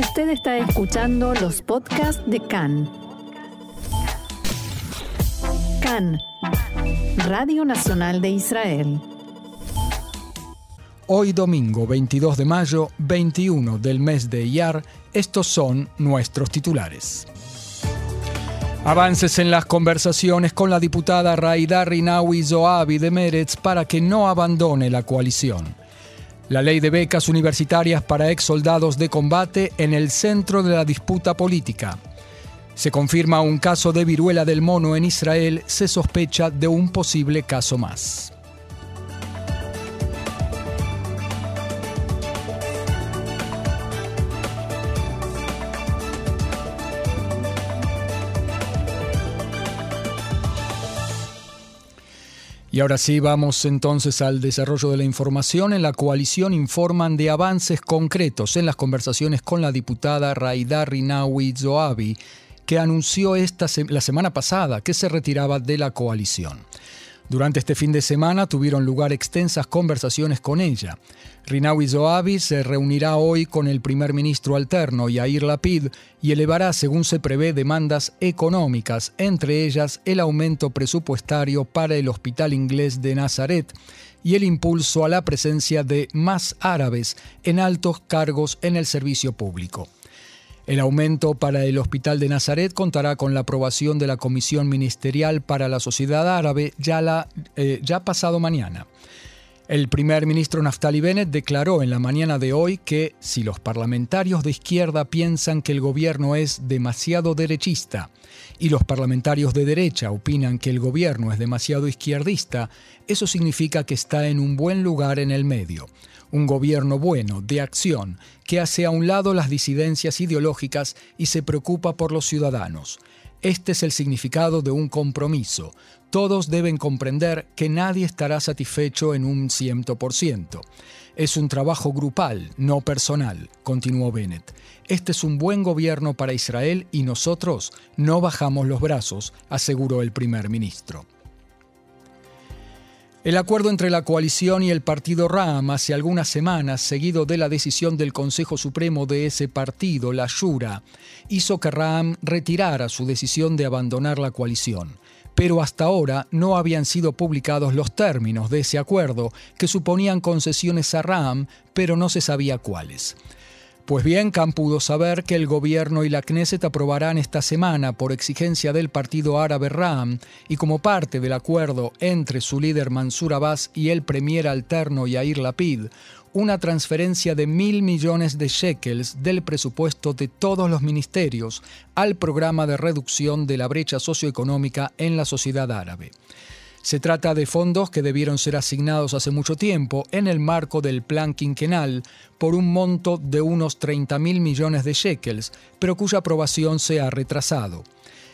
Usted está escuchando los podcasts de CAN. CAN, Radio Nacional de Israel. Hoy domingo 22 de mayo, 21 del mes de Iyar, estos son nuestros titulares. Avances en las conversaciones con la diputada Raida Rinawi Zoabi de Meretz para que no abandone la coalición. La ley de becas universitarias para ex soldados de combate en el centro de la disputa política. Se confirma un caso de viruela del mono en Israel, se sospecha de un posible caso más. Y ahora sí, vamos entonces al desarrollo de la información. En la coalición informan de avances concretos en las conversaciones con la diputada Raida Rinawi Zoabi, que anunció esta la semana pasada que se retiraba de la coalición. Durante este fin de semana tuvieron lugar extensas conversaciones con ella. Rinawi Zoabi se reunirá hoy con el primer ministro alterno Yair Lapid y elevará, según se prevé, demandas económicas, entre ellas el aumento presupuestario para el Hospital Inglés de Nazaret y el impulso a la presencia de más árabes en altos cargos en el servicio público. El aumento para el Hospital de Nazaret contará con la aprobación de la Comisión Ministerial para la Sociedad Árabe ya, la, eh, ya pasado mañana. El primer ministro Naftali Bennett declaró en la mañana de hoy que si los parlamentarios de izquierda piensan que el gobierno es demasiado derechista y los parlamentarios de derecha opinan que el gobierno es demasiado izquierdista, eso significa que está en un buen lugar en el medio un gobierno bueno, de acción, que hace a un lado las disidencias ideológicas y se preocupa por los ciudadanos. Este es el significado de un compromiso. Todos deben comprender que nadie estará satisfecho en un ciento por ciento. Es un trabajo grupal, no personal, continuó Bennett. Este es un buen gobierno para Israel y nosotros no bajamos los brazos, aseguró el primer ministro. El acuerdo entre la coalición y el partido RAM hace algunas semanas, seguido de la decisión del Consejo Supremo de ese partido, la Shura, hizo que RAM retirara su decisión de abandonar la coalición. Pero hasta ahora no habían sido publicados los términos de ese acuerdo, que suponían concesiones a RAM, pero no se sabía cuáles. Pues bien, Khan pudo saber que el gobierno y la Knesset aprobarán esta semana, por exigencia del partido árabe Ram y como parte del acuerdo entre su líder Mansur Abbas y el premier alterno Yair Lapid, una transferencia de mil millones de shekels del presupuesto de todos los ministerios al programa de reducción de la brecha socioeconómica en la sociedad árabe. Se trata de fondos que debieron ser asignados hace mucho tiempo en el marco del plan quinquenal por un monto de unos 30 mil millones de shekels, pero cuya aprobación se ha retrasado.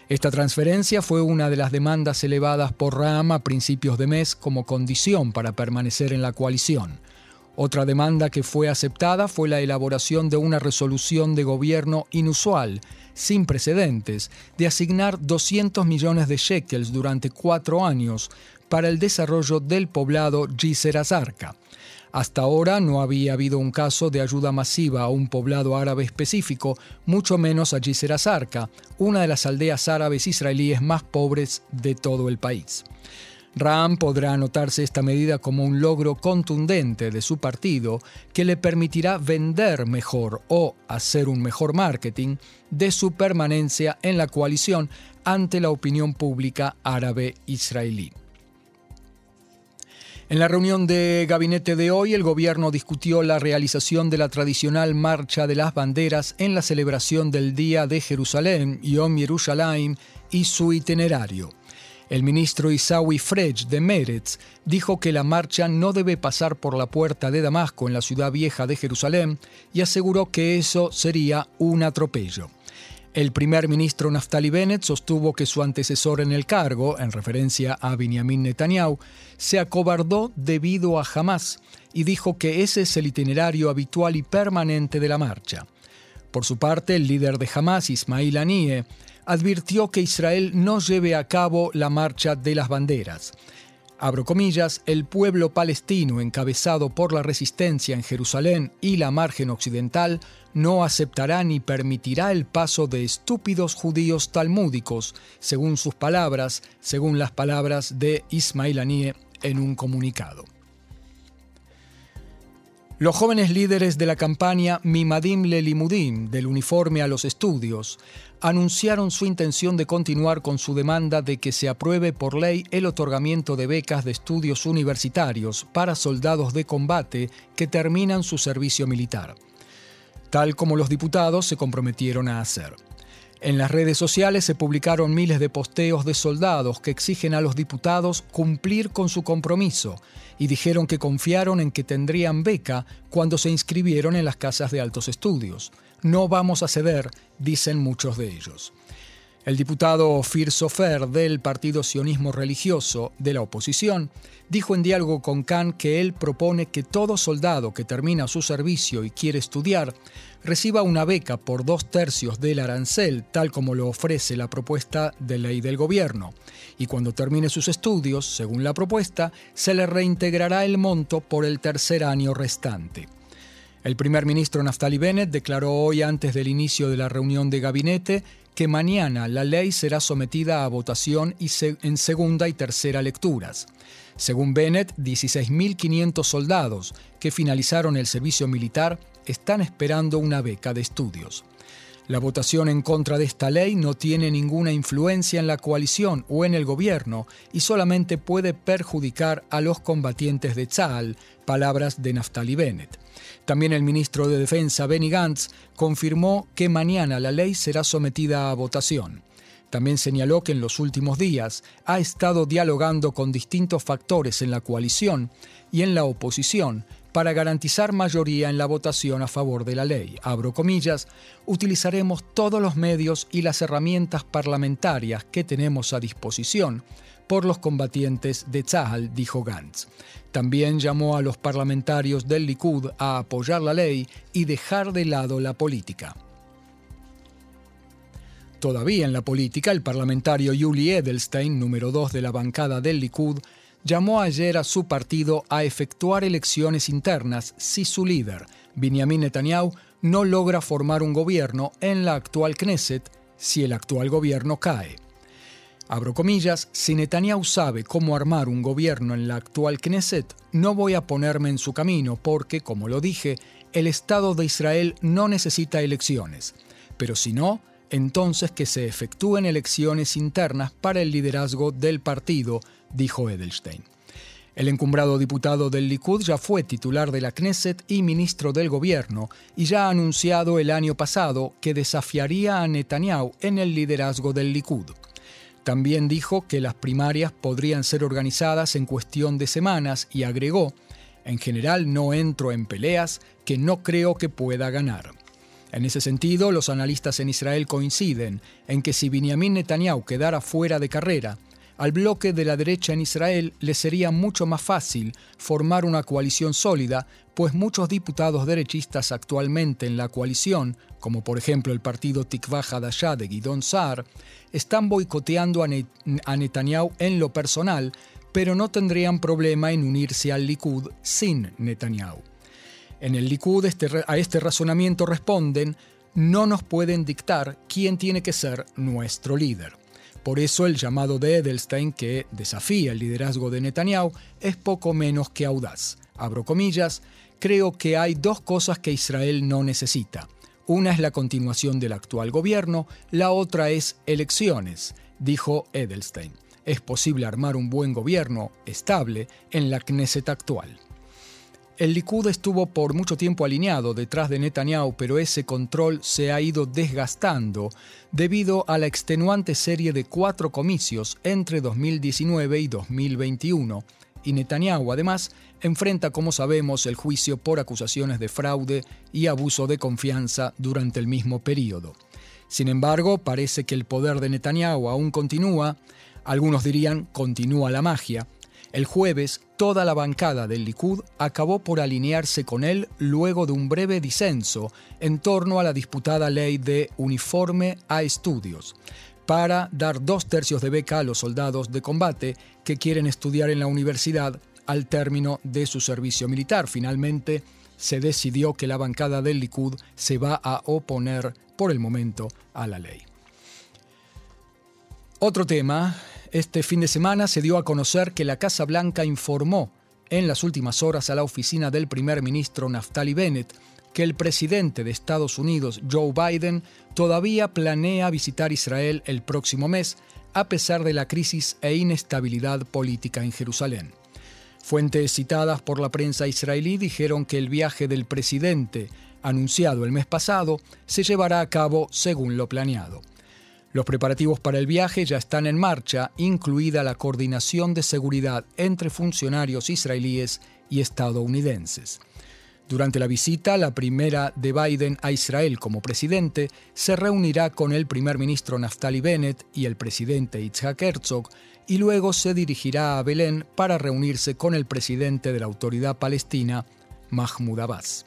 Esta transferencia fue una de las demandas elevadas por Ram a principios de mes como condición para permanecer en la coalición. Otra demanda que fue aceptada fue la elaboración de una resolución de gobierno inusual, sin precedentes, de asignar 200 millones de shekels durante cuatro años para el desarrollo del poblado Gisera Azarca. Hasta ahora no había habido un caso de ayuda masiva a un poblado árabe específico, mucho menos a Gisera una de las aldeas árabes israelíes más pobres de todo el país. Ram podrá anotarse esta medida como un logro contundente de su partido que le permitirá vender mejor o hacer un mejor marketing de su permanencia en la coalición ante la opinión pública árabe-israelí. En la reunión de gabinete de hoy, el gobierno discutió la realización de la tradicional Marcha de las Banderas en la celebración del Día de Jerusalén, Yom Yerushalayim, y su itinerario. El ministro Isawi Frej de Meretz dijo que la marcha no debe pasar por la puerta de Damasco en la ciudad vieja de Jerusalén y aseguró que eso sería un atropello. El primer ministro Naftali Bennett sostuvo que su antecesor en el cargo, en referencia a Benjamin Netanyahu, se acobardó debido a Hamas y dijo que ese es el itinerario habitual y permanente de la marcha. Por su parte, el líder de Hamas, Ismail Haniyeh, advirtió que Israel no lleve a cabo la marcha de las banderas. Abro comillas, el pueblo palestino encabezado por la resistencia en Jerusalén y la margen occidental no aceptará ni permitirá el paso de estúpidos judíos talmúdicos, según sus palabras, según las palabras de Ismail Anie en un comunicado. Los jóvenes líderes de la campaña Mimadim Lelimudim, del uniforme a los estudios, anunciaron su intención de continuar con su demanda de que se apruebe por ley el otorgamiento de becas de estudios universitarios para soldados de combate que terminan su servicio militar, tal como los diputados se comprometieron a hacer. En las redes sociales se publicaron miles de posteos de soldados que exigen a los diputados cumplir con su compromiso y dijeron que confiaron en que tendrían beca cuando se inscribieron en las casas de altos estudios. No vamos a ceder, dicen muchos de ellos. El diputado Ofir Sofer del Partido Sionismo Religioso de la oposición dijo en diálogo con Khan que él propone que todo soldado que termina su servicio y quiere estudiar reciba una beca por dos tercios del arancel, tal como lo ofrece la propuesta de ley del gobierno, y cuando termine sus estudios, según la propuesta, se le reintegrará el monto por el tercer año restante. El primer ministro Naftali Bennett declaró hoy antes del inicio de la reunión de gabinete que mañana la ley será sometida a votación y en segunda y tercera lecturas. Según Bennett, 16.500 soldados que finalizaron el servicio militar están esperando una beca de estudios. La votación en contra de esta ley no tiene ninguna influencia en la coalición o en el gobierno y solamente puede perjudicar a los combatientes de Tzal, palabras de Naftali Bennett. También el ministro de Defensa Benny Gantz confirmó que mañana la ley será sometida a votación. También señaló que en los últimos días ha estado dialogando con distintos factores en la coalición y en la oposición para garantizar mayoría en la votación a favor de la ley. Abro comillas, utilizaremos todos los medios y las herramientas parlamentarias que tenemos a disposición por los combatientes de Tzahal, dijo Gantz. También llamó a los parlamentarios del Likud a apoyar la ley y dejar de lado la política. Todavía en la política, el parlamentario Yuli Edelstein, número 2 de la bancada del Likud, llamó ayer a su partido a efectuar elecciones internas si su líder, Benjamin Netanyahu, no logra formar un gobierno en la actual Knesset si el actual gobierno cae. Abro comillas, si Netanyahu sabe cómo armar un gobierno en la actual Knesset, no voy a ponerme en su camino porque, como lo dije, el Estado de Israel no necesita elecciones. Pero si no, entonces que se efectúen elecciones internas para el liderazgo del partido, dijo Edelstein. El encumbrado diputado del Likud ya fue titular de la Knesset y ministro del gobierno y ya ha anunciado el año pasado que desafiaría a Netanyahu en el liderazgo del Likud. También dijo que las primarias podrían ser organizadas en cuestión de semanas y agregó, en general no entro en peleas que no creo que pueda ganar. En ese sentido, los analistas en Israel coinciden en que si Benjamin Netanyahu quedara fuera de carrera, al bloque de la derecha en Israel le sería mucho más fácil formar una coalición sólida, pues muchos diputados derechistas actualmente en la coalición, como por ejemplo el partido Tikva Hadashah de Gidon Saar, están boicoteando a, Netanyahu en lo personal, pero no tendrían problema en unirse al Likud sin Netanyahu. En el Likud este a este razonamiento responden, no nos pueden dictar quién tiene que ser nuestro líder. Por eso el llamado de Edelstein, que desafía el liderazgo de Netanyahu, es poco menos que audaz. Abro comillas, creo que hay dos cosas que Israel no necesita. Una es la continuación del actual gobierno, la otra es elecciones, dijo Edelstein. Es posible armar un buen gobierno estable en la Knesset actual. El Likud estuvo por mucho tiempo alineado detrás de Netanyahu, pero ese control se ha ido desgastando debido a la extenuante serie de cuatro comicios entre 2019 y 2021. Y Netanyahu, además, enfrenta, como sabemos, el juicio por acusaciones de fraude y abuso de confianza durante el mismo periodo. Sin embargo, parece que el poder de Netanyahu aún continúa, algunos dirían continúa la magia, el jueves, toda la bancada del Likud acabó por alinearse con él luego de un breve disenso en torno a la disputada ley de uniforme a estudios. para dar dos tercios de beca a los soldados de combate que quieren estudiar en la universidad al término de su servicio militar. Finalmente, se decidió que la bancada del Likud se va a oponer por el momento a la ley. Otro tema, este fin de semana se dio a conocer que la Casa Blanca informó en las últimas horas a la oficina del primer ministro Naftali Bennett que el presidente de Estados Unidos, Joe Biden, todavía planea visitar Israel el próximo mes, a pesar de la crisis e inestabilidad política en Jerusalén. Fuentes citadas por la prensa israelí dijeron que el viaje del presidente, anunciado el mes pasado, se llevará a cabo según lo planeado. Los preparativos para el viaje ya están en marcha, incluida la coordinación de seguridad entre funcionarios israelíes y estadounidenses. Durante la visita, la primera de Biden a Israel como presidente, se reunirá con el primer ministro Naftali Bennett y el presidente Itzhak Herzog, y luego se dirigirá a Belén para reunirse con el presidente de la Autoridad Palestina, Mahmoud Abbas.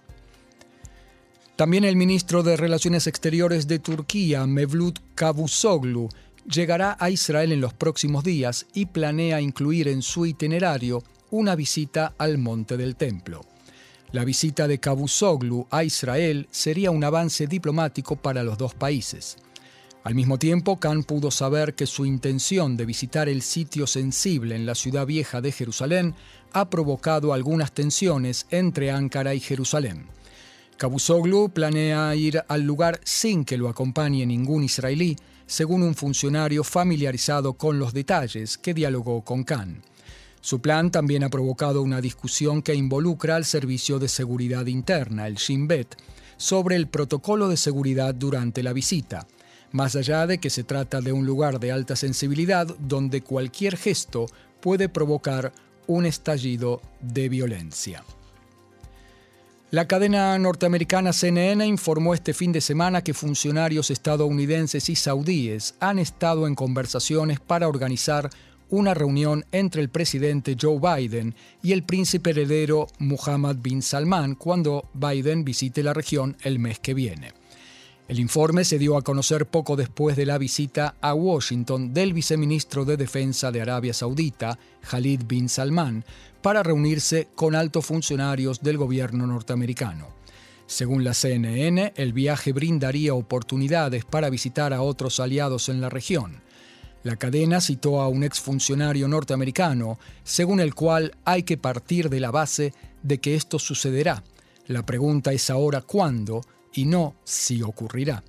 También el ministro de Relaciones Exteriores de Turquía, Mevlut Cavusoglu, llegará a Israel en los próximos días y planea incluir en su itinerario una visita al Monte del Templo. La visita de Cavusoglu a Israel sería un avance diplomático para los dos países. Al mismo tiempo, Khan pudo saber que su intención de visitar el sitio sensible en la ciudad vieja de Jerusalén ha provocado algunas tensiones entre Ankara y Jerusalén. Cavusoglu planea ir al lugar sin que lo acompañe ningún israelí, según un funcionario familiarizado con los detalles que dialogó con Khan. Su plan también ha provocado una discusión que involucra al Servicio de Seguridad Interna, el Shin Bet, sobre el protocolo de seguridad durante la visita más allá de que se trata de un lugar de alta sensibilidad donde cualquier gesto puede provocar un estallido de violencia. La cadena norteamericana CNN informó este fin de semana que funcionarios estadounidenses y saudíes han estado en conversaciones para organizar una reunión entre el presidente Joe Biden y el príncipe heredero Mohammed bin Salman cuando Biden visite la región el mes que viene. El informe se dio a conocer poco después de la visita a Washington del viceministro de Defensa de Arabia Saudita, Khalid bin Salman, para reunirse con altos funcionarios del gobierno norteamericano. Según la CNN, el viaje brindaría oportunidades para visitar a otros aliados en la región. La cadena citó a un exfuncionario norteamericano, según el cual hay que partir de la base de que esto sucederá. La pregunta es ahora cuándo y no si ocurrirá.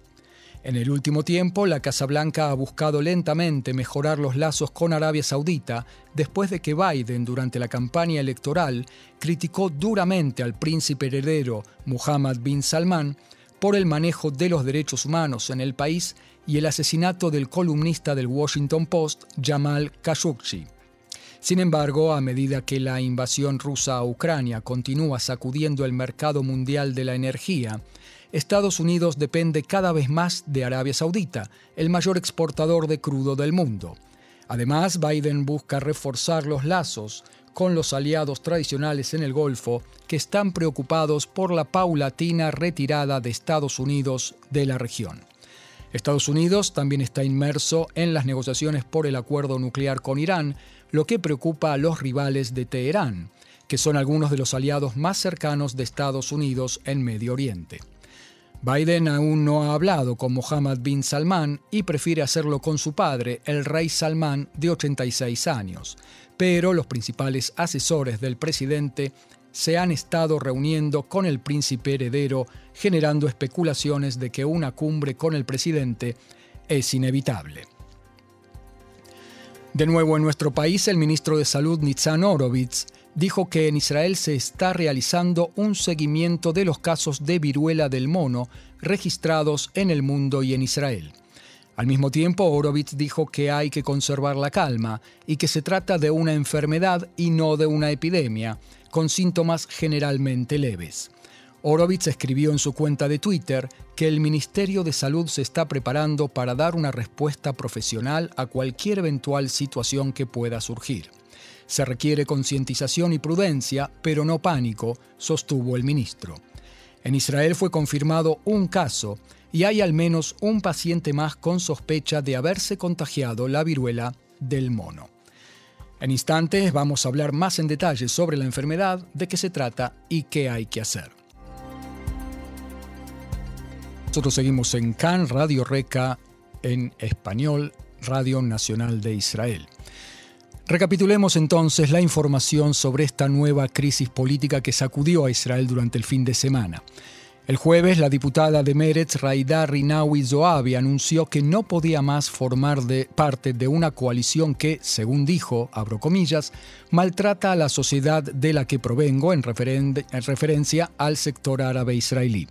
En el último tiempo, la Casa Blanca ha buscado lentamente mejorar los lazos con Arabia Saudita después de que Biden, durante la campaña electoral, criticó duramente al príncipe heredero Mohammed bin Salman por el manejo de los derechos humanos en el país y el asesinato del columnista del Washington Post, Jamal Khashoggi. Sin embargo, a medida que la invasión rusa a Ucrania continúa sacudiendo el mercado mundial de la energía, Estados Unidos depende cada vez más de Arabia Saudita, el mayor exportador de crudo del mundo. Además, Biden busca reforzar los lazos con los aliados tradicionales en el Golfo que están preocupados por la paulatina retirada de Estados Unidos de la región. Estados Unidos también está inmerso en las negociaciones por el acuerdo nuclear con Irán, lo que preocupa a los rivales de Teherán, que son algunos de los aliados más cercanos de Estados Unidos en Medio Oriente. Biden aún no ha hablado con Mohammed bin Salman y prefiere hacerlo con su padre, el rey Salman, de 86 años. Pero los principales asesores del presidente se han estado reuniendo con el príncipe heredero, generando especulaciones de que una cumbre con el presidente es inevitable. De nuevo en nuestro país, el ministro de Salud Nitzan Orovitz dijo que en Israel se está realizando un seguimiento de los casos de viruela del mono registrados en el mundo y en Israel. Al mismo tiempo, Orovitz dijo que hay que conservar la calma y que se trata de una enfermedad y no de una epidemia, con síntomas generalmente leves. Orovitz escribió en su cuenta de Twitter que el Ministerio de Salud se está preparando para dar una respuesta profesional a cualquier eventual situación que pueda surgir. Se requiere concientización y prudencia, pero no pánico, sostuvo el ministro. En Israel fue confirmado un caso y hay al menos un paciente más con sospecha de haberse contagiado la viruela del mono. En instantes vamos a hablar más en detalle sobre la enfermedad, de qué se trata y qué hay que hacer. Nosotros seguimos en CAN, Radio Reca, en español, Radio Nacional de Israel. Recapitulemos entonces la información sobre esta nueva crisis política que sacudió a Israel durante el fin de semana. El jueves, la diputada de Meretz, Raida Rinawi Zoabi, anunció que no podía más formar de parte de una coalición que, según dijo, abro comillas, maltrata a la sociedad de la que provengo en, en referencia al sector árabe israelí.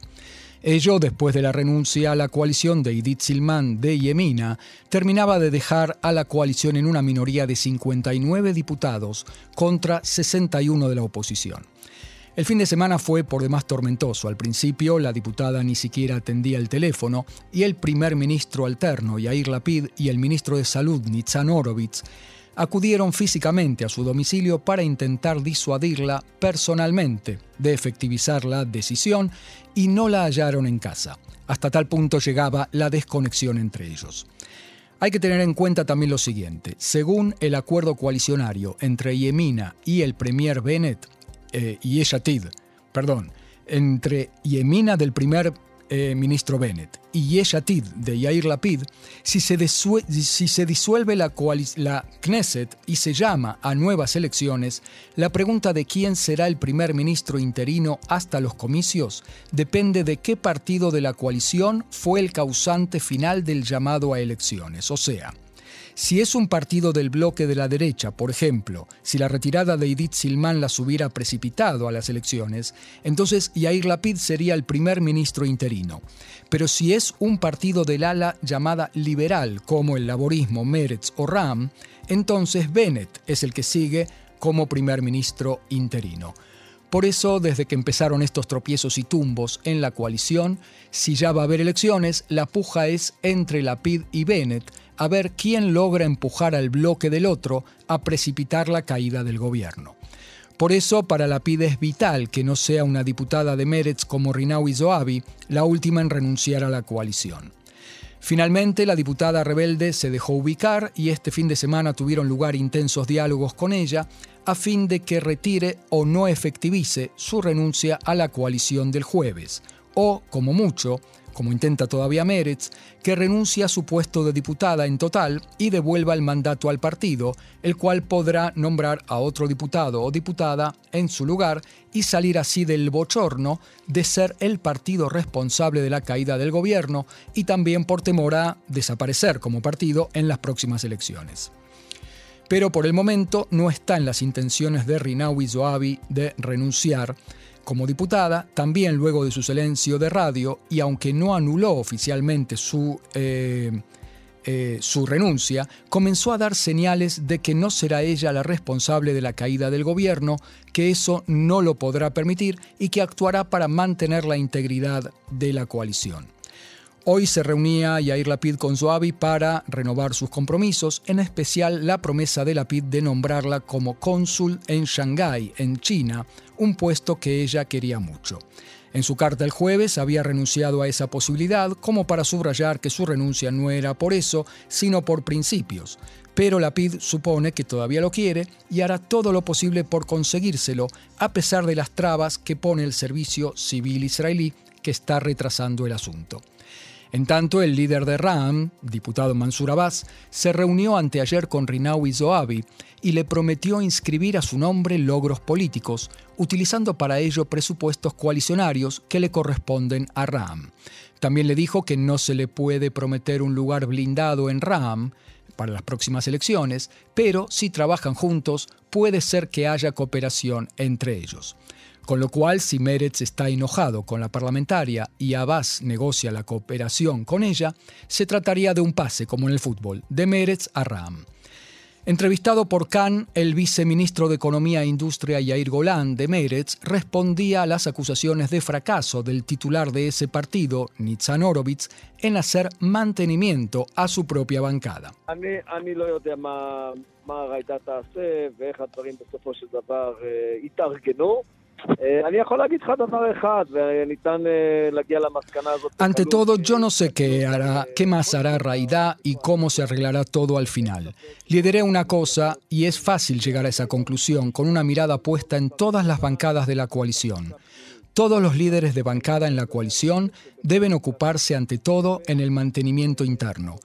Ello después de la renuncia a la coalición de Idit Silman de Yemina, terminaba de dejar a la coalición en una minoría de 59 diputados contra 61 de la oposición. El fin de semana fue por demás tormentoso. Al principio, la diputada ni siquiera atendía el teléfono y el primer ministro alterno, Yair Lapid, y el ministro de Salud, Nitzan Orovitz, acudieron físicamente a su domicilio para intentar disuadirla personalmente de efectivizar la decisión y no la hallaron en casa. Hasta tal punto llegaba la desconexión entre ellos. Hay que tener en cuenta también lo siguiente. Según el acuerdo coalicionario entre Yemina y el premier Bennett, eh, y Yeshatid, perdón, entre Yemina del primer eh, ministro Bennett. Y Yeshatid de Yair Lapid, si se, disuelve la, la Knesset y se llama a nuevas elecciones, la pregunta de quién será el primer ministro interino hasta los comicios depende de qué partido de la coalición fue el causante final del llamado a elecciones, o sea, si es un partido del bloque de la derecha, por ejemplo, si la retirada de Edith Silman las hubiera precipitado a las elecciones, entonces Yair Lapid sería el primer ministro interino. Pero si es un partido del ala llamada liberal, como el laborismo, Meretz o Ram, entonces Bennett es el que sigue como primer ministro interino. Por eso, desde que empezaron estos tropiezos y tumbos en la coalición, si ya va a haber elecciones, la puja es entre Lapid y Bennett, a ver quién logra empujar al bloque del otro a precipitar la caída del gobierno. Por eso, para la PIDE es vital que no sea una diputada de Meretz como Rinawi Zoabi la última en renunciar a la coalición. Finalmente, la diputada rebelde se dejó ubicar y este fin de semana tuvieron lugar intensos diálogos con ella a fin de que retire o no efectivice su renuncia a la coalición del jueves, o, como mucho, como intenta todavía Meretz, que renuncie a su puesto de diputada en total y devuelva el mandato al partido, el cual podrá nombrar a otro diputado o diputada en su lugar y salir así del bochorno de ser el partido responsable de la caída del gobierno y también por temor a desaparecer como partido en las próximas elecciones. Pero por el momento no está en las intenciones de Rinawi Zoabi de renunciar, como diputada, también luego de su silencio de radio, y aunque no anuló oficialmente su, eh, eh, su renuncia, comenzó a dar señales de que no será ella la responsable de la caída del gobierno, que eso no lo podrá permitir y que actuará para mantener la integridad de la coalición. Hoy se reunía Yair Lapid con Zoabi para renovar sus compromisos, en especial la promesa de Lapid de nombrarla como cónsul en Shanghái, en China, un puesto que ella quería mucho. En su carta el jueves había renunciado a esa posibilidad como para subrayar que su renuncia no era por eso, sino por principios. Pero Lapid supone que todavía lo quiere y hará todo lo posible por conseguírselo, a pesar de las trabas que pone el servicio civil israelí que está retrasando el asunto. En tanto, el líder de Ram, diputado Mansur Abbas, se reunió anteayer con Rinawi Zoabi y le prometió inscribir a su nombre logros políticos, utilizando para ello presupuestos coalicionarios que le corresponden a Ram. También le dijo que no se le puede prometer un lugar blindado en Ram para las próximas elecciones, pero si trabajan juntos puede ser que haya cooperación entre ellos. Con lo cual, si Meretz está enojado con la parlamentaria y Abbas negocia la cooperación con ella, se trataría de un pase, como en el fútbol, de Meretz a Ram. Entrevistado por Khan, el viceministro de Economía e Industria Yair Golan de Meretz respondía a las acusaciones de fracaso del titular de ese partido, Nitzan Horowitz, en hacer mantenimiento a su propia bancada. Ante todo, yo no sé qué hará, qué más hará Raidá y cómo se arreglará todo al final. Lideré una cosa y es fácil llegar a esa conclusión con una mirada puesta en todas las bancadas de la coalición. Todos los líderes de bancada en la coalición deben ocuparse ante todo en el mantenimiento interno.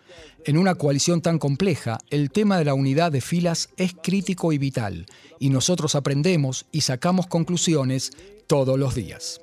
En una coalición tan compleja, el tema de la unidad de filas es crítico y vital, y nosotros aprendemos y sacamos conclusiones todos los días.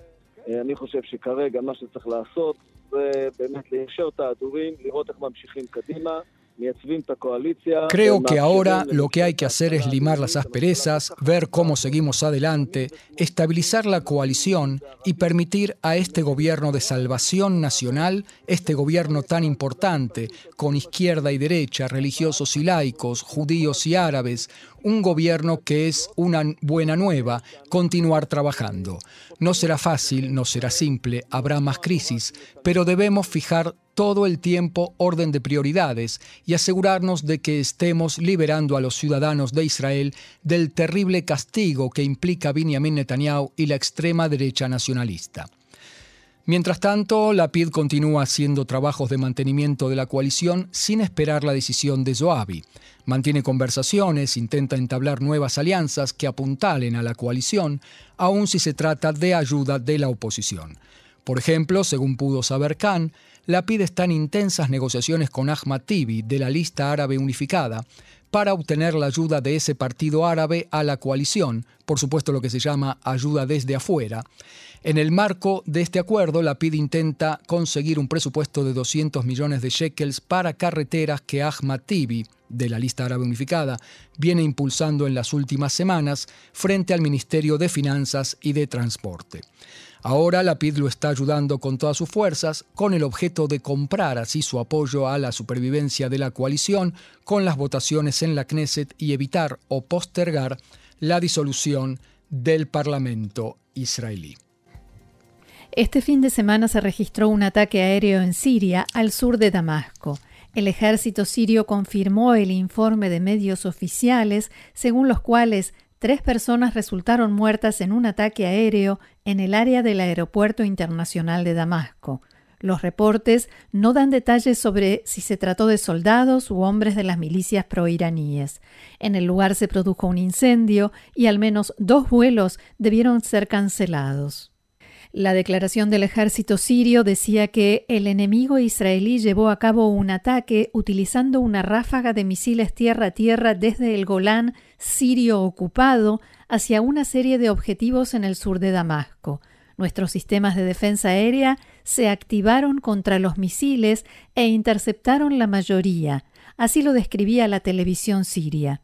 Creo que ahora lo que hay que hacer es limar las asperezas, ver cómo seguimos adelante, estabilizar la coalición y permitir a este gobierno de salvación nacional, este gobierno tan importante, con izquierda y derecha, religiosos y laicos, judíos y árabes, un gobierno que es una buena nueva, continuar trabajando. No será fácil, no será simple, habrá más crisis, pero debemos fijar todo el tiempo orden de prioridades y asegurarnos de que estemos liberando a los ciudadanos de Israel del terrible castigo que implica Benjamin Netanyahu y la extrema derecha nacionalista. Mientras tanto, la PID continúa haciendo trabajos de mantenimiento de la coalición sin esperar la decisión de Zoabi. Mantiene conversaciones, intenta entablar nuevas alianzas que apuntalen a la coalición, aun si se trata de ayuda de la oposición. Por ejemplo, según pudo saber Khan, la PID está en intensas negociaciones con Ahmad Tibi de la lista árabe unificada para obtener la ayuda de ese partido árabe a la coalición, por supuesto lo que se llama ayuda desde afuera. En el marco de este acuerdo, la PID intenta conseguir un presupuesto de 200 millones de shekels para carreteras que Ahmad Tibi, de la lista árabe unificada, viene impulsando en las últimas semanas frente al Ministerio de Finanzas y de Transporte. Ahora la PID lo está ayudando con todas sus fuerzas, con el objeto de comprar así su apoyo a la supervivencia de la coalición con las votaciones en la Knesset y evitar o postergar la disolución del Parlamento israelí. Este fin de semana se registró un ataque aéreo en Siria, al sur de Damasco. El ejército sirio confirmó el informe de medios oficiales, según los cuales tres personas resultaron muertas en un ataque aéreo en el área del Aeropuerto Internacional de Damasco. Los reportes no dan detalles sobre si se trató de soldados u hombres de las milicias proiraníes. En el lugar se produjo un incendio y al menos dos vuelos debieron ser cancelados. La declaración del ejército sirio decía que el enemigo israelí llevó a cabo un ataque utilizando una ráfaga de misiles tierra-tierra desde el Golán sirio ocupado hacia una serie de objetivos en el sur de Damasco. Nuestros sistemas de defensa aérea se activaron contra los misiles e interceptaron la mayoría. Así lo describía la televisión siria.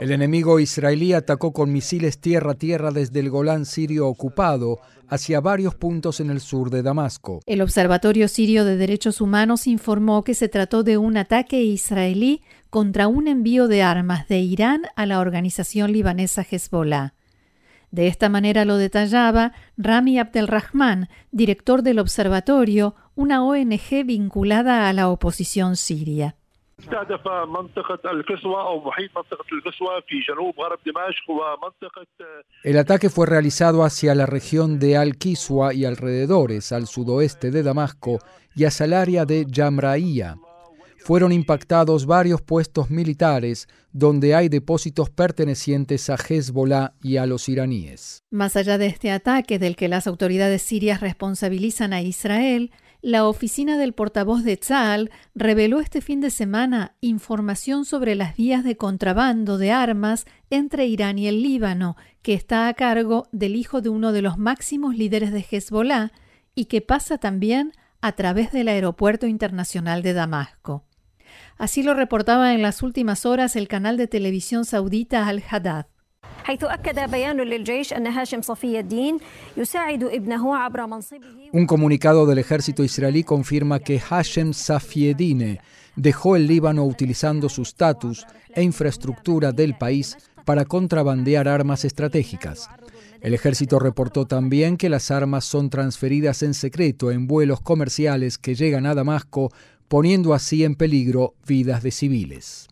El enemigo israelí atacó con misiles tierra-tierra desde el Golán sirio ocupado hacia varios puntos en el sur de Damasco. El Observatorio Sirio de Derechos Humanos informó que se trató de un ataque israelí contra un envío de armas de Irán a la organización libanesa Hezbollah. De esta manera lo detallaba Rami Abdelrahman, director del observatorio, una ONG vinculada a la oposición siria. El ataque fue realizado hacia la región de Al-Kiswa y alrededores, al sudoeste de Damasco y hacia el área de Yamraía fueron impactados varios puestos militares donde hay depósitos pertenecientes a Hezbollah y a los iraníes. Más allá de este ataque del que las autoridades sirias responsabilizan a Israel, la oficina del portavoz de Tzal reveló este fin de semana información sobre las vías de contrabando de armas entre Irán y el Líbano, que está a cargo del hijo de uno de los máximos líderes de Hezbollah y que pasa también a través del Aeropuerto Internacional de Damasco. Así lo reportaba en las últimas horas el canal de televisión saudita Al-Haddad. Un comunicado del ejército israelí confirma que Hashem Safieddine dejó el Líbano utilizando su estatus e infraestructura del país para contrabandear armas estratégicas. El ejército reportó también que las armas son transferidas en secreto en vuelos comerciales que llegan a Damasco poniendo así en peligro vidas de civiles.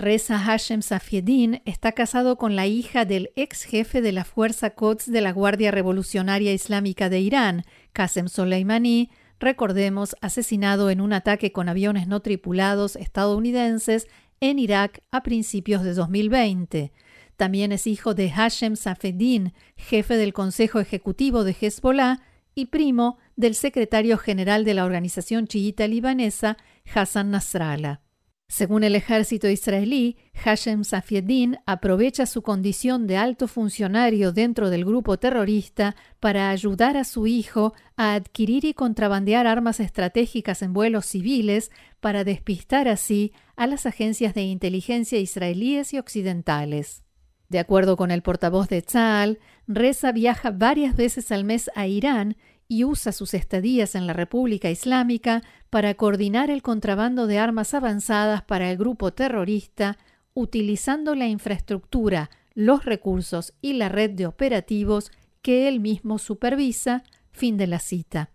Reza Hashem Safieddin está casado con la hija del ex jefe de la Fuerza Quds de la Guardia Revolucionaria Islámica de Irán, Qasem Soleimani, recordemos, asesinado en un ataque con aviones no tripulados estadounidenses en Irak a principios de 2020. También es hijo de Hashem Safeddin, jefe del Consejo Ejecutivo de Hezbollah y primo del secretario general de la organización chiita libanesa, Hassan Nasrallah. Según el ejército israelí, Hashem Safieddin aprovecha su condición de alto funcionario dentro del grupo terrorista para ayudar a su hijo a adquirir y contrabandear armas estratégicas en vuelos civiles para despistar así a las agencias de inteligencia israelíes y occidentales. De acuerdo con el portavoz de Tzal, Reza viaja varias veces al mes a Irán y usa sus estadías en la República Islámica para coordinar el contrabando de armas avanzadas para el grupo terrorista, utilizando la infraestructura, los recursos y la red de operativos que él mismo supervisa. Fin de la cita.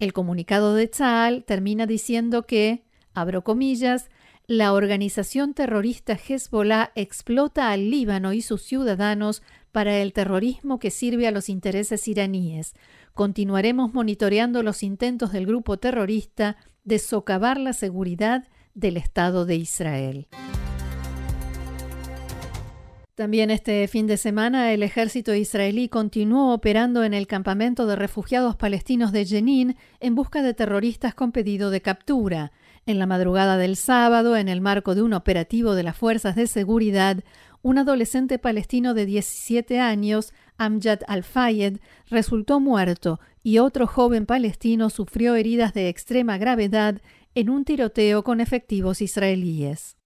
El comunicado de Tzal termina diciendo que, abro comillas, la organización terrorista Hezbollah explota al Líbano y sus ciudadanos para el terrorismo que sirve a los intereses iraníes. Continuaremos monitoreando los intentos del grupo terrorista de socavar la seguridad del Estado de Israel. También este fin de semana el ejército israelí continuó operando en el campamento de refugiados palestinos de Jenin en busca de terroristas con pedido de captura. En la madrugada del sábado, en el marco de un operativo de las fuerzas de seguridad, un adolescente palestino de 17 años, Amjad Al-Fayed, resultó muerto y otro joven palestino sufrió heridas de extrema gravedad en un tiroteo con efectivos israelíes.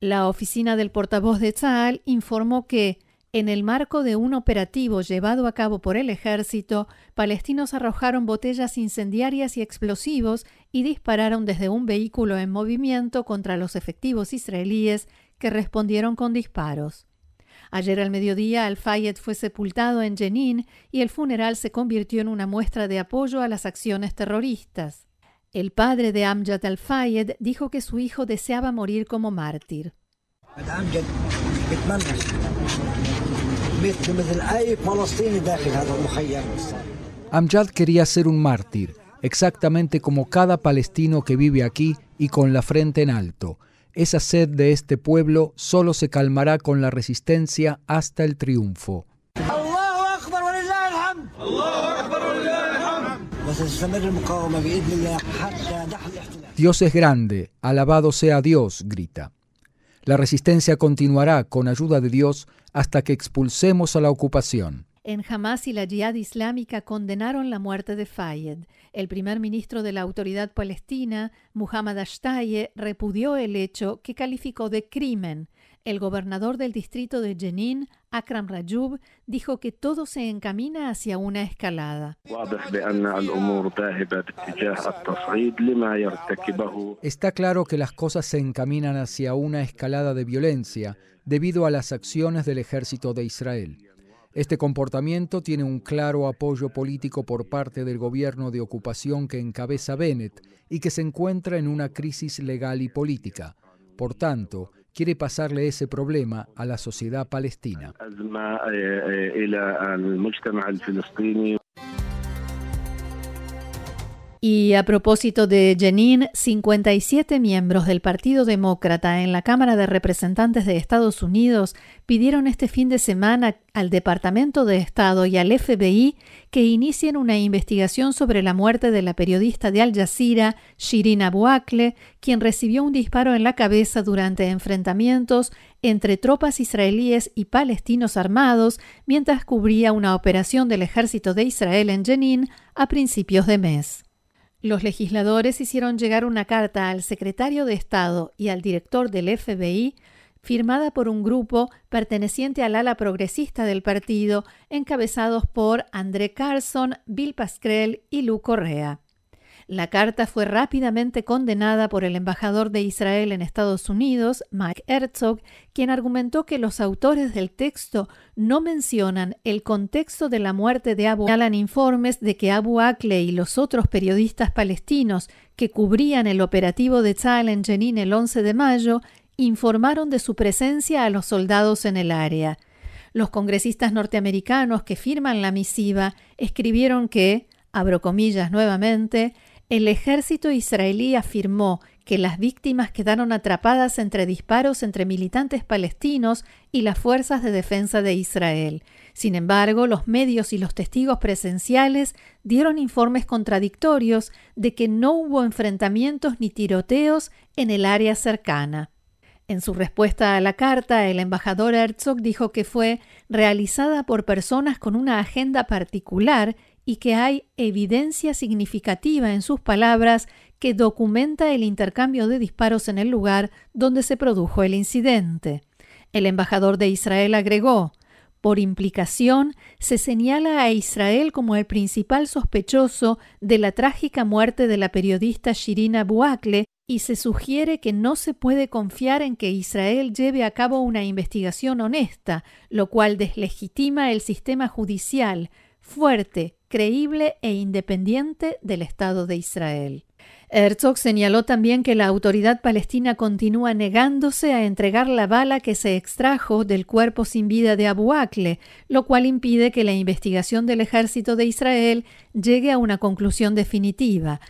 La oficina del portavoz de Tzal informó que, en el marco de un operativo llevado a cabo por el ejército, palestinos arrojaron botellas incendiarias y explosivos y dispararon desde un vehículo en movimiento contra los efectivos israelíes que respondieron con disparos. Ayer al mediodía, Al-Fayed fue sepultado en Jenin y el funeral se convirtió en una muestra de apoyo a las acciones terroristas. El padre de Amjad Al-Fayed dijo que su hijo deseaba morir como mártir. Amjad quería ser un mártir, exactamente como cada palestino que vive aquí y con la frente en alto. Esa sed de este pueblo solo se calmará con la resistencia hasta el triunfo. Dios es grande, alabado sea Dios, grita. La resistencia continuará con ayuda de Dios hasta que expulsemos a la ocupación. En Hamas y la Jihad Islámica condenaron la muerte de Fayed. El primer ministro de la Autoridad Palestina, Muhammad Ashtaye, repudió el hecho que calificó de crimen. El gobernador del distrito de Jenin, Akram Rajub, dijo que todo se encamina hacia una escalada. Está claro que las cosas se encaminan hacia una escalada de violencia debido a las acciones del ejército de Israel. Este comportamiento tiene un claro apoyo político por parte del gobierno de ocupación que encabeza Bennett y que se encuentra en una crisis legal y política. Por tanto, quiere pasarle ese problema a la sociedad palestina. Y a propósito de Jenin, 57 miembros del Partido Demócrata en la Cámara de Representantes de Estados Unidos pidieron este fin de semana al Departamento de Estado y al FBI que inicien una investigación sobre la muerte de la periodista de Al Jazeera, Shirin Abu quien recibió un disparo en la cabeza durante enfrentamientos entre tropas israelíes y palestinos armados mientras cubría una operación del ejército de Israel en Jenin a principios de mes. Los legisladores hicieron llegar una carta al secretario de Estado y al director del FBI firmada por un grupo perteneciente al ala progresista del partido, encabezados por André Carson, Bill Pascrell y Lou Correa. La carta fue rápidamente condenada por el embajador de Israel en Estados Unidos, Mike Herzog, quien argumentó que los autores del texto no mencionan el contexto de la muerte de Abu Alan informes de que Abu Akleh y los otros periodistas palestinos que cubrían el operativo de Tzal en Jenin el 11 de mayo informaron de su presencia a los soldados en el área. Los congresistas norteamericanos que firman la misiva escribieron que, abro comillas nuevamente, el ejército israelí afirmó que las víctimas quedaron atrapadas entre disparos entre militantes palestinos y las fuerzas de defensa de Israel. Sin embargo, los medios y los testigos presenciales dieron informes contradictorios de que no hubo enfrentamientos ni tiroteos en el área cercana. En su respuesta a la carta, el embajador Herzog dijo que fue realizada por personas con una agenda particular y que hay evidencia significativa en sus palabras que documenta el intercambio de disparos en el lugar donde se produjo el incidente. El embajador de Israel agregó por implicación, se señala a Israel como el principal sospechoso de la trágica muerte de la periodista Shirina Buakle y se sugiere que no se puede confiar en que Israel lleve a cabo una investigación honesta, lo cual deslegitima el sistema judicial fuerte, creíble e independiente del Estado de Israel. Herzog señaló también que la autoridad palestina continúa negándose a entregar la bala que se extrajo del cuerpo sin vida de Abu Akle, lo cual impide que la investigación del ejército de Israel llegue a una conclusión definitiva.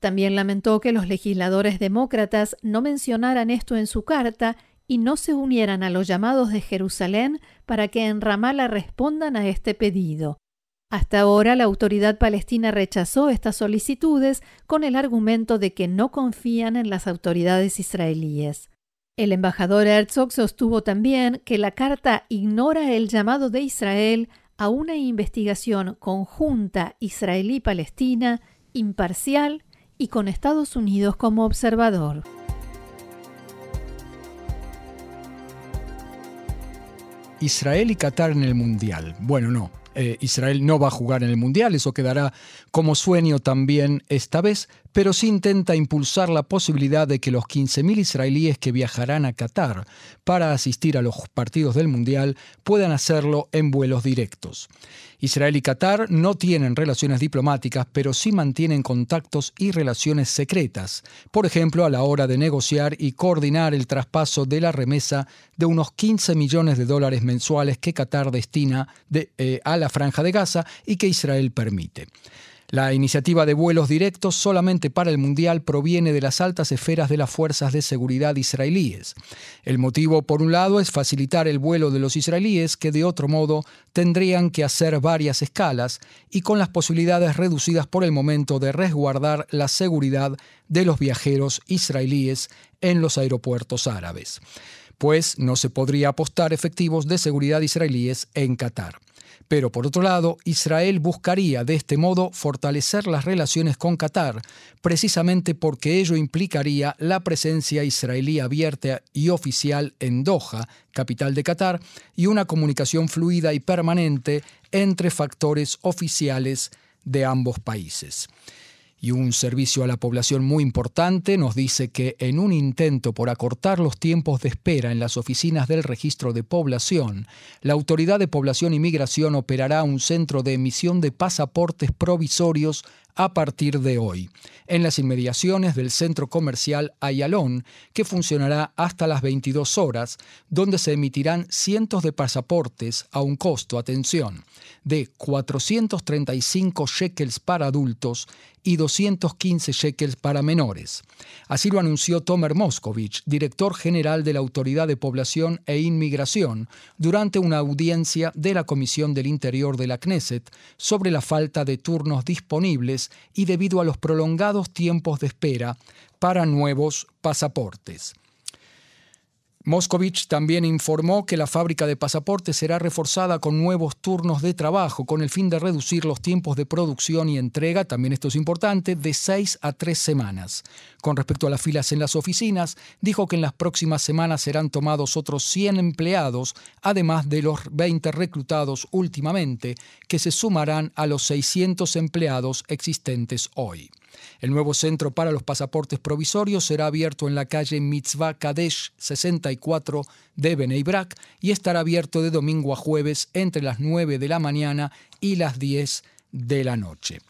También lamentó que los legisladores demócratas no mencionaran esto en su carta y no se unieran a los llamados de Jerusalén para que en Ramallah respondan a este pedido. Hasta ahora la autoridad palestina rechazó estas solicitudes con el argumento de que no confían en las autoridades israelíes. El embajador Herzog sostuvo también que la carta ignora el llamado de Israel a una investigación conjunta israelí-palestina, imparcial y con Estados Unidos como observador. Israel y Qatar en el Mundial. Bueno, no, eh, Israel no va a jugar en el Mundial, eso quedará como sueño también esta vez, pero sí intenta impulsar la posibilidad de que los 15.000 israelíes que viajarán a Qatar para asistir a los partidos del Mundial puedan hacerlo en vuelos directos. Israel y Qatar no tienen relaciones diplomáticas, pero sí mantienen contactos y relaciones secretas, por ejemplo, a la hora de negociar y coordinar el traspaso de la remesa de unos 15 millones de dólares mensuales que Qatar destina eh, a la franja de Gaza y que Israel permite. La iniciativa de vuelos directos solamente para el Mundial proviene de las altas esferas de las fuerzas de seguridad israelíes. El motivo, por un lado, es facilitar el vuelo de los israelíes que de otro modo tendrían que hacer varias escalas y con las posibilidades reducidas por el momento de resguardar la seguridad de los viajeros israelíes en los aeropuertos árabes, pues no se podría apostar efectivos de seguridad israelíes en Qatar. Pero por otro lado, Israel buscaría de este modo fortalecer las relaciones con Qatar, precisamente porque ello implicaría la presencia israelí abierta y oficial en Doha, capital de Qatar, y una comunicación fluida y permanente entre factores oficiales de ambos países y un servicio a la población muy importante nos dice que en un intento por acortar los tiempos de espera en las oficinas del registro de población, la Autoridad de Población y Migración operará un centro de emisión de pasaportes provisorios a partir de hoy, en las inmediaciones del centro comercial Ayalón, que funcionará hasta las 22 horas, donde se emitirán cientos de pasaportes a un costo, atención, de 435 shekels para adultos y 215 shekels para menores. Así lo anunció Tomer Moskovich, director general de la Autoridad de Población e Inmigración, durante una audiencia de la Comisión del Interior de la Knesset sobre la falta de turnos disponibles y debido a los prolongados tiempos de espera para nuevos pasaportes. Moscovich también informó que la fábrica de pasaportes será reforzada con nuevos turnos de trabajo con el fin de reducir los tiempos de producción y entrega, también esto es importante, de seis a tres semanas. Con respecto a las filas en las oficinas, dijo que en las próximas semanas serán tomados otros 100 empleados, además de los 20 reclutados últimamente, que se sumarán a los 600 empleados existentes hoy. El nuevo centro para los pasaportes provisorios será abierto en la calle Mitzvah Kadesh 64 de Bnei Brak y estará abierto de domingo a jueves entre las 9 de la mañana y las 10 de la noche.